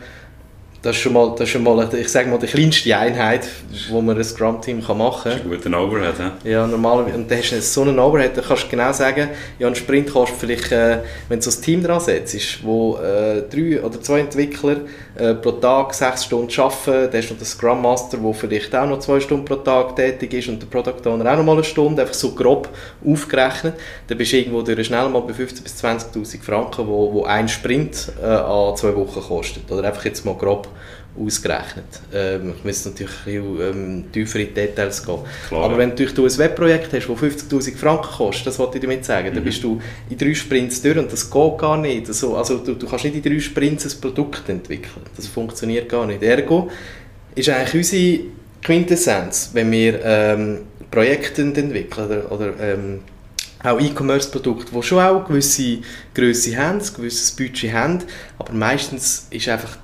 das ist schon mal, das ist schon mal ich sage mal, die kleinste Einheit, wo man ein Scrum-Team machen kann. Das ist ein guter Overhead. He? Ja, normalerweise, und dann hast du so einen Overhead, dann kannst du genau sagen, ja, ein Sprint kostet vielleicht, äh, wenn du so ein Team dran setzt, wo äh, drei oder zwei Entwickler äh, pro Tag sechs Stunden arbeiten, dann hast du noch den Scrum Master, der vielleicht auch noch zwei Stunden pro Tag tätig ist und der Product Owner auch noch mal eine Stunde, einfach so grob aufgerechnet, dann bist du irgendwo durch schnell mal bei 15.000 bis 20'000 Franken, wo, wo ein Sprint äh, an zwei Wochen kostet. Oder einfach jetzt mal grob ausgerechnet. Ähm, ich müsste natürlich ein bisschen ähm, tiefer in die Details gehen. Klar. Aber wenn du ein Webprojekt hast, das 50'000 Franken kostet, das wollte ich damit sagen, dann Mhm. bist du in drei Sprints durch und das geht gar nicht. Also, also du, du kannst nicht in drei Sprints ein Produkt entwickeln. Das funktioniert gar nicht. Ergo ist eigentlich unsere Quintessenz, wenn wir ähm, Projekte entwickeln oder, oder ähm, auch E-Commerce-Produkte, die schon auch eine gewisse Größe haben, ein gewisses Budget haben, aber meistens ist einfach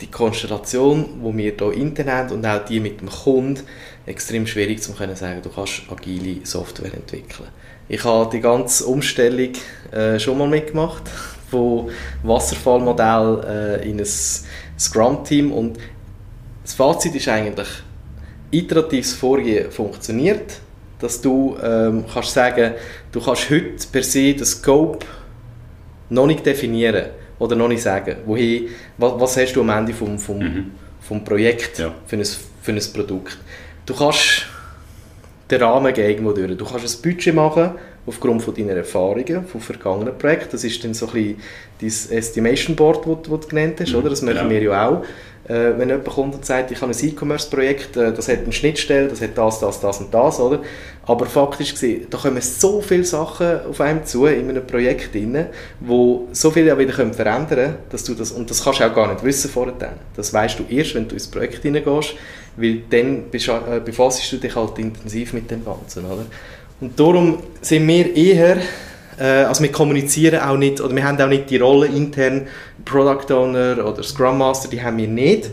die Konstellation, die wir hier intern haben und auch die mit dem Kunden, extrem schwierig zu können sagen, du kannst agile Software entwickeln. Ich habe die ganze Umstellung äh, schon mal mitgemacht, von Wasserfallmodell äh, in ein Scrum-Team und das Fazit ist eigentlich, iteratives Vorgehen funktioniert, dass du ähm, kannst sagen, du kannst heute per se den Scope noch nicht definieren oder noch nicht sagen, wohin, was, was hast du am Ende vom, vom, Mhm. vom Projekt Ja. für, ein, für ein Produkt. Du kannst den Rahmen geben irgendwo durch. Du kannst ein Budget machen aufgrund von deiner Erfahrungen von vergangenen Projekten. Das ist dann so ein bisschen dein Estimation Board, das du genannt hast, Mhm, oder? Das machen genau. wir ja auch. Äh, wenn jemand kommt und sagt, ich habe ein E-Commerce-Projekt, äh, das hat eine Schnittstelle, das hat das, das, das und das, oder? Aber faktisch gesehen, da kommen so viele Sachen auf einem zu in einem Projekt drin, wo so viel ja wieder können verändern können, dass du das, und das kannst du auch gar nicht wissen vorher. Das weißt du erst, wenn du ins Projekt hineingehst, weil dann äh, befasst du dich halt intensiv mit dem Ganzen, oder? Und darum sind wir eher, also wir kommunizieren auch nicht, oder wir haben auch nicht die Rolle intern, Product Owner oder Scrum Master, die haben wir nicht.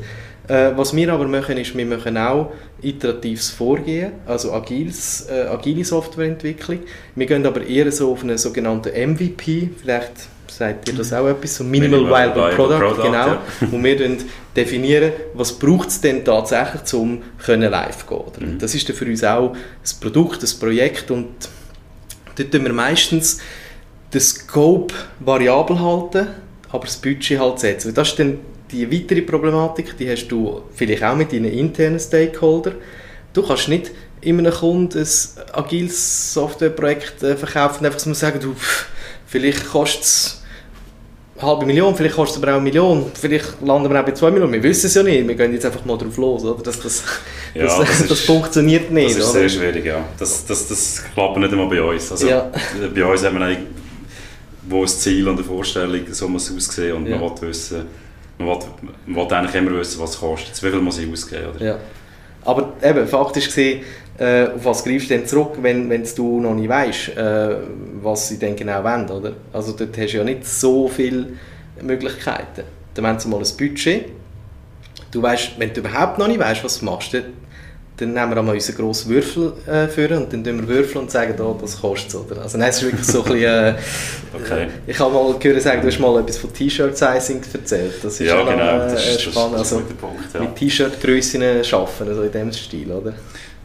Äh, was wir aber machen, ist, wir machen auch iteratives Vorgehen, also agiles, äh, agile Softwareentwicklung. Wir gehen aber eher so auf einen sogenannten MVP, vielleicht sagt ihr das auch etwas, so Minimal, Minimal Viable Product, Product, genau, ja. wo wir dann definieren, was braucht es denn tatsächlich, um können live gehen oder? Mhm. Das ist dann für uns auch ein Produkt, ein Projekt und dort tun wir meistens den Scope variabel halten, aber das Budget halt setzen. Das ist dann die weitere Problematik, die hast du vielleicht auch mit deinen internen Stakeholdern. Du kannst nicht in einem Kunden ein agiles Softwareprojekt äh, verkaufen und einfach so sagen, du, vielleicht kostet es halbe Million, vielleicht kostet es aber auch eine Million, vielleicht landen wir auch bei zwei Millionen, wir wissen es ja nicht, wir gehen jetzt einfach mal drauf los, oder? Das, das, Ja, das, das das, ist- funktioniert nicht, Das ist oder? sehr schwierig, ja. Das, das, das klappt nicht immer bei uns. Also, Ja. Bei uns haben wir eigentlich, wo das Ziel und eine Vorstellung, so muss es aussehen und Ja. man will wissen, man will, man will eigentlich immer wissen, was es kostet, wie viel muss ich ausgeben. Oder? Ja. Aber eben, faktisch gesehen, äh, auf was greifst du denn zurück, wenn, wenn du noch nicht weißt, äh, was sie denn genau wollen, oder? Also dort hast du ja nicht so viele Möglichkeiten. Dann haben sie mal ein Budget du weißt, wenn du überhaupt noch nicht weißt, was du machst, dann, dann nehmen wir einmal unseren grossen Würfel äh, für und dann wir Würfel und sagen, oh, das kostet oder? Also nein, es ist wirklich so ein bisschen, äh, Okay. ich habe mal gehört sagen, du hast mal etwas von T-Shirt-Sizing erzählt. Das ist Ja, genau, äh, das ist, das, spannend. das ist also, ein guter Punkt. Ja. mit T-Shirt-Grössen arbeiten, also in diesem Stil, oder?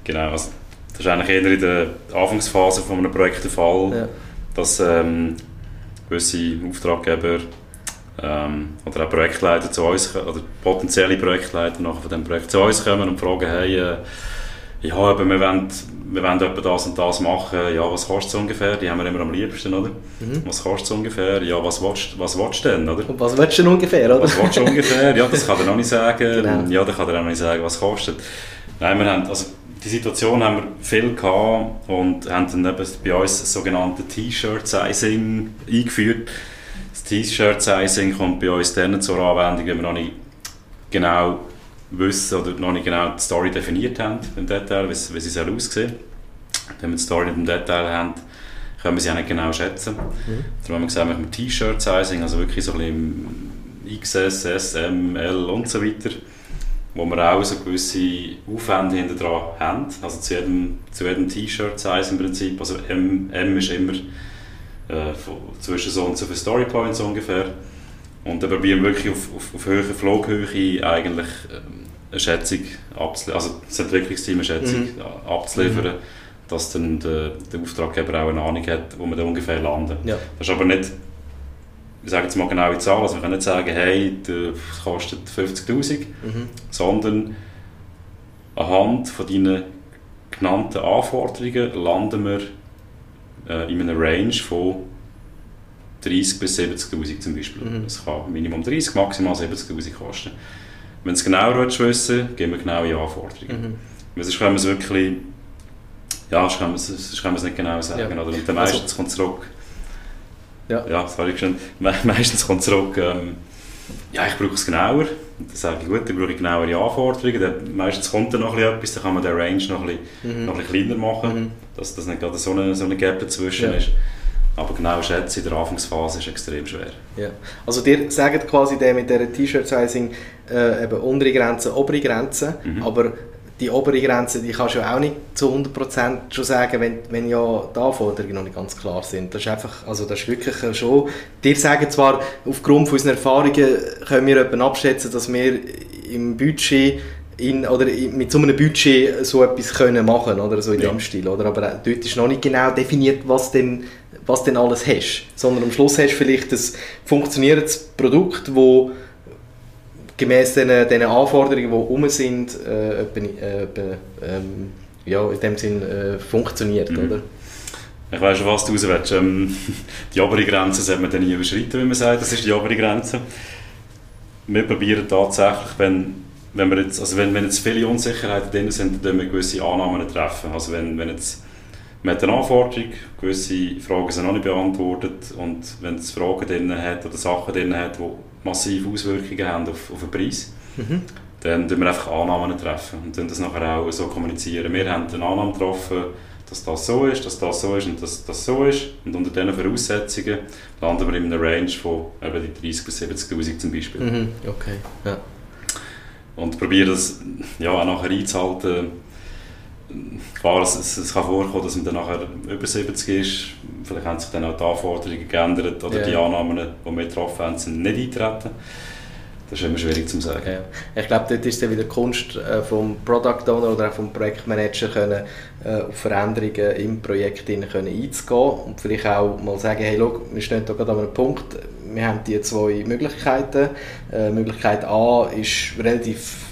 Genau, also, das ist eigentlich eher in der Anfangsphase von einem Projekt der Fall, Ja. dass ähm, gewisse Auftraggeber ähm, oder auch Projektleiter zu uns oder potenzielle Projektleiter nachher von dem Projekt zu uns kommen und fragen, hey, äh, ja, aber wir wollen, wir wollen etwa das und das machen, ja, was kostet es ungefähr? Die haben wir immer am liebsten, oder? Mhm. Was kostet es ungefähr? Ja, was willst, was willst du denn, oder? Und was willst du denn ungefähr, oder? Was willst du ungefähr? Ja, das kann er noch nicht sagen. Genau. Ja, dann kann er auch noch nicht sagen, was kostet. Nein, wir haben, also die Situation haben wir viel gehabt und haben dann eben bei uns das sogenannte T-Shirt-Sizing eingeführt. Das T-Shirt-Sizing kommt bei uns dann zur Anwendung, wenn wir noch nicht genau wissen oder noch nicht genau die Story definiert haben im Detail, wie, sie soll aussehen Wenn wir die Story nicht im Detail haben, können wir sie auch nicht genau schätzen. Darum haben wir gesagt, machen wir T-Shirt-Sizing, also wirklich so ein bisschen im XS, S, M, L und so weiter, wo wir auch so gewisse Aufwände hinter dran haben. Also zu jedem, zu jedem T-Shirt-Size im Prinzip. Also M, M ist immer äh, von- zwischen so und so viele Storypoints ungefähr. Und dann probieren wir wirklich auf, auf, auf höherer Flughöhe eigentlich ähm, eine Schätzung abzuliefern, also das Entwicklungsteam eine Schätzung Mhm. abzuliefern, dass dann der, der Auftraggeber auch eine Ahnung hat, wo wir da ungefähr landen. Ja. Das ist aber nicht, ich sage jetzt mal genaue Zahl, also wir können nicht sagen, hey, das kostet 50'000, Mhm. sondern anhand von deinen genannten Anforderungen landen wir äh, in einer Range von 30 bis 70'000 zum Beispiel. Mhm. Es kann Minimum 30, maximal 70'000 kosten. Wenn du es genauer wissen geben wir genaue Anforderungen. Mhm. Sonst können wir es wirklich, ja, sonst können wir es, sonst können wir es nicht genau sagen. Ja. Oder? Und dann Also- meistens kommt es zurück. Ja. Ja, sorry, schon. Me meistens kommt zurück, ähm, ja, ich brauche es genauer. Und dann sage ich, gut, dann brauche ich genauere Anforderungen. Dann, meistens kommt dann noch etwas, dann kann man den Range noch ein bisschen, Mhm. noch ein bisschen kleiner machen, Mhm. dass das nicht gerade so eine, so eine Gap dazwischen Ja. ist. Aber genau schätzen in der Anfangsphase ist extrem schwer. Ja. Also dir sagt quasi der mit dieser T-Shirt-Sizing äh, eben untere Grenze, obere Grenze, Mhm. aber die obere Grenze, die kannst du ja auch nicht zu 100% schon sagen, wenn, wenn ja die Anforderungen noch nicht ganz klar sind. Das ist einfach, also das ist wirklich schon, dir sagen zwar, aufgrund von unseren Erfahrungen können wir etwa abschätzen, dass wir im Budget in, oder mit so einem Budget so etwas können machen oder so in Ja. dem Stil, oder? aber äh, dort ist noch nicht genau definiert, was denn, was denn alles hast, sondern am Schluss hast du vielleicht ein funktionierendes Produkt, wo gemäß den, den Anforderungen, die rum sind, äh, äh, ähm, ja, in dem Sinn äh, funktioniert, Mhm. oder? Ich weiss schon, was du raus willst. Ähm, die obere Grenze sollte man dann nie überschreiten, wie man sagt. Das ist die obere Grenze. Wir probieren tatsächlich, wenn, wenn, wir jetzt, also wenn, wenn jetzt viele Unsicherheiten drin sind, dann wir gewisse Annahmen treffen. Also wenn, wenn jetzt man hat eine Anforderung, gewisse Fragen sind noch nicht beantwortet und wenn es Fragen drin hat oder Sachen drin hat, die massive Auswirkungen haben auf, auf den Preis, Mhm. dann treffen wir einfach Annahmen treffen und dann das nachher auch so kommunizieren. Wir haben eine Annahme getroffen, dass das so ist, dass das so ist und dass das so ist. Und unter diesen Voraussetzungen landen wir in einer Range von eben die 30 bis 70'000 zum Beispiel. Mhm. Okay, ja. Und probiere das ja, auch nachher einzuhalten. Klar, es, es, es kann vorkommen, dass man dann nachher über 70 ist. Vielleicht haben sich dann auch die Anforderungen geändert oder Ja. die Annahmen, die wir getroffen haben, sind nicht eingetreten. Das ist immer schwierig zu sagen. Ja. Ich glaube, dort ist dann wieder die Kunst äh, vom Product Owner oder auch vom Projektmanager können, äh, auf Veränderungen im Projekt können einzugehen und vielleicht auch mal sagen, hey, schau, wir stehen da gerade an einem Punkt, wir haben die zwei Möglichkeiten. Äh, Möglichkeit A ist relativ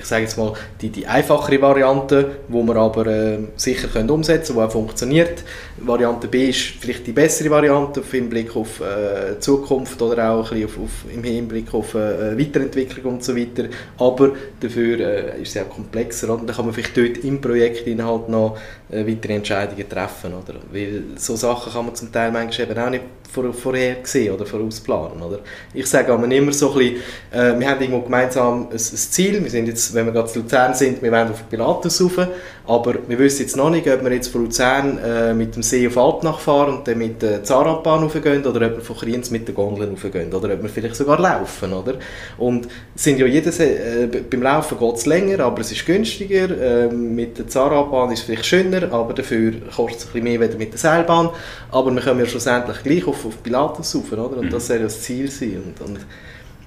ich sage jetzt mal, die, die einfachere Variante, wo wir aber äh, sicher können umsetzen können, die auch funktioniert. Variante B ist vielleicht die bessere Variante im Hinblick auf äh, Zukunft oder auch ein bisschen auf, auf, im Hinblick auf äh, Weiterentwicklung und so weiter. Aber dafür äh, ist sie auch komplexer und dann kann man vielleicht dort im Projekt halt noch äh, weitere Entscheidungen treffen. Oder? Weil so Sachen kann man zum Teil manchmal eben auch nicht vor, vorher sehen oder vorausplanen. Oder? Ich sage aber immer so ein bisschen, äh, wir haben irgendwo gemeinsam ein, ein Ziel, wir sind jetzt jetzt, wenn wir gerade zu Luzern sind, wir wollen auf Pilatus rauf, aber wir wissen jetzt noch nicht, ob wir jetzt von Luzern äh, mit dem See auf Altnach fahren und dann mit der Zahnradbahn raufgehen oder ob wir von Kriens mit den Gondeln raufgehen oder ob wir vielleicht sogar laufen, oder? Und sind ja jedes, äh, beim Laufen geht es länger, aber es ist günstiger, äh, mit der Zahnradbahn ist es vielleicht schöner, aber dafür kostet es ein bisschen mehr als mit der Seilbahn, aber wir kommen ja schlussendlich gleich auf, auf Pilatus rauf, oder? Und das soll ja das Ziel sein. Und, und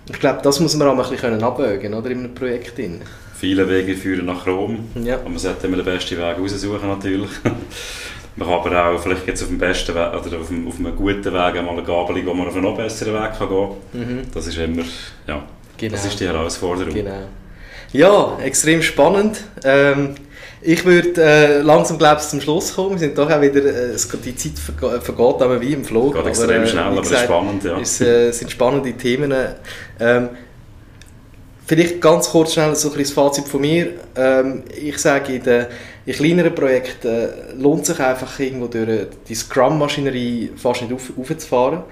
ich glaube, das muss man auch ein bisschen abwägen oder, in einem Projekt. Drin. Viele Wege führen nach Rom. Ja. Und man sollte immer den besten Weg raussuchen natürlich. man kann aber auch vielleicht jetzt auf dem besten Weg oder auf einem, auf einem guten Weg einmal eine Gabelung, wo man auf einen noch besseren Weg kann gehen kann. Mhm. Das ist immer, ja, genau. das ist die Herausforderung. Genau. Ja, extrem spannend. Ähm, ich würde äh, langsam glaube zum Schluss kommen. Wir sind doch auch wieder, äh, die Zeit vergeht, vergeht aber wie im Flug. Geht extrem aber, äh, schnell, aber spannend, ja. Es äh, sind spannende Themen. Ähm, vielleicht ganz kurz schnell so ein das Fazit von mir. Ähm, ich sage, in den in kleineren Projekten äh, lohnt sich einfach irgendwo durch die Scrum-Maschinerie fast nicht auf, aufzufahren.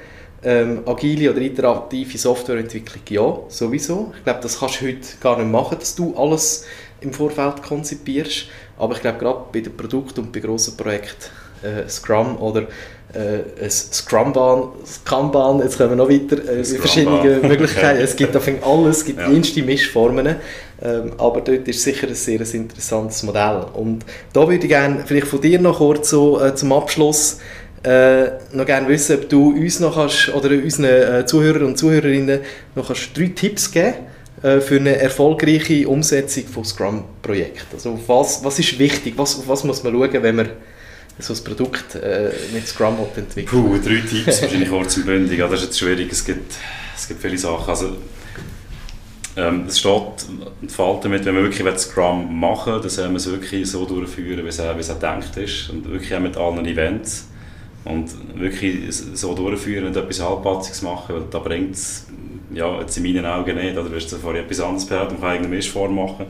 Ähm, agile oder iterative Softwareentwicklung, ja, sowieso. Ich glaube, das kannst du heute gar nicht machen, dass du alles im Vorfeld konzipierst. Aber ich glaube, gerade bei den Produkten und bei grossen Projekten, äh, Scrum oder äh, ein Scrumban, Kanban, jetzt kommen wir noch weiter, äh, verschiedene Möglichkeiten. Es gibt alles, es gibt ja. jenste Mischformen. Ähm, aber dort ist sicher ein sehr interessantes Modell. Und da würde ich gerne vielleicht von dir noch kurz so, äh, zum Abschluss äh, noch gerne wissen, ob du uns noch kannst, oder unseren äh, Zuhörern und Zuhörerinnen noch kannst drei Tipps geben äh, für eine erfolgreiche Umsetzung von Scrum-Projekten? Also was, was ist wichtig? Was, auf was muss man schauen, wenn man so ein Produkt äh, mit Scrum entwickelt? Puh, drei Tipps, wahrscheinlich kurz und bündig. Ja, das ist jetzt schwierig, es gibt, es gibt viele Sachen. Also, ähm, es steht und fällt damit, wenn man wirklich Scrum machen will, dann soll man es wirklich so durchführen, wie es, wie es gedacht ist. Und wirklich auch mit allen Events. Und wirklich so durchführen und etwas Halbpatziges machen, weil da bringt es ja, jetzt in meinen Augen nicht. Oder du hast vorher etwas anderes behauptet, man kann eigene Mischform machen.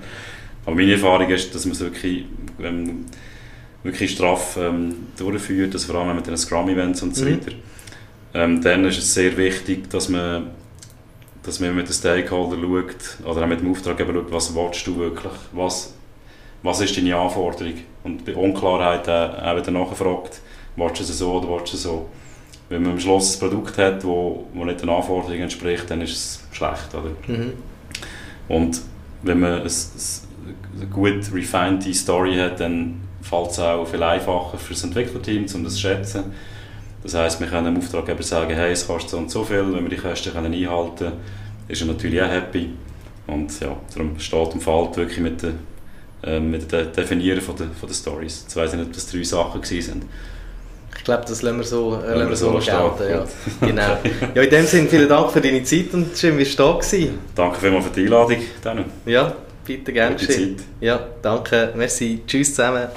Aber meine Erfahrung ist, dass man es wirklich, ähm, wirklich straff ähm, durchführt, dass vor allem mit den Scrum-Events und so mhm. weiter. Ähm, dann ist es sehr wichtig, dass man, dass man mit den Stakeholder schaut, oder auch mit dem Auftraggeber schaut, was willst du wirklich, was, was ist deine Anforderung? Und bei Unklarheit auch, auch wieder nachfragt, willst du es so oder willst du es so? Wenn man am Schluss ein Produkt hat, das wo, wo nicht den Anforderungen entspricht, dann ist es schlecht. Oder? Mhm. Und wenn man eine, eine gut refined Story hat, dann fällt es auch viel einfacher für das Entwicklerteam, um das zu schätzen. Das heisst, wir können dem Auftraggeber sagen, hey, es kostet so und so viel, wenn wir die Kosten können einhalten können, ist er natürlich auch happy. Und ja, darum steht und fällt wirklich mit dem äh, mit Definieren von der, von der Stories. Jetzt weiss ich nicht, ob das drei Sachen waren. Ich glaube, das lassen wir so, äh, lassen wir so, gelten. Ja. genau. ja, in dem Sinne, vielen Dank für deine Zeit und schön, dass du da gewesen. Danke vielmals für die Einladung, Ja, bitte gerne. Ja, danke. Merci. Tschüss zusammen.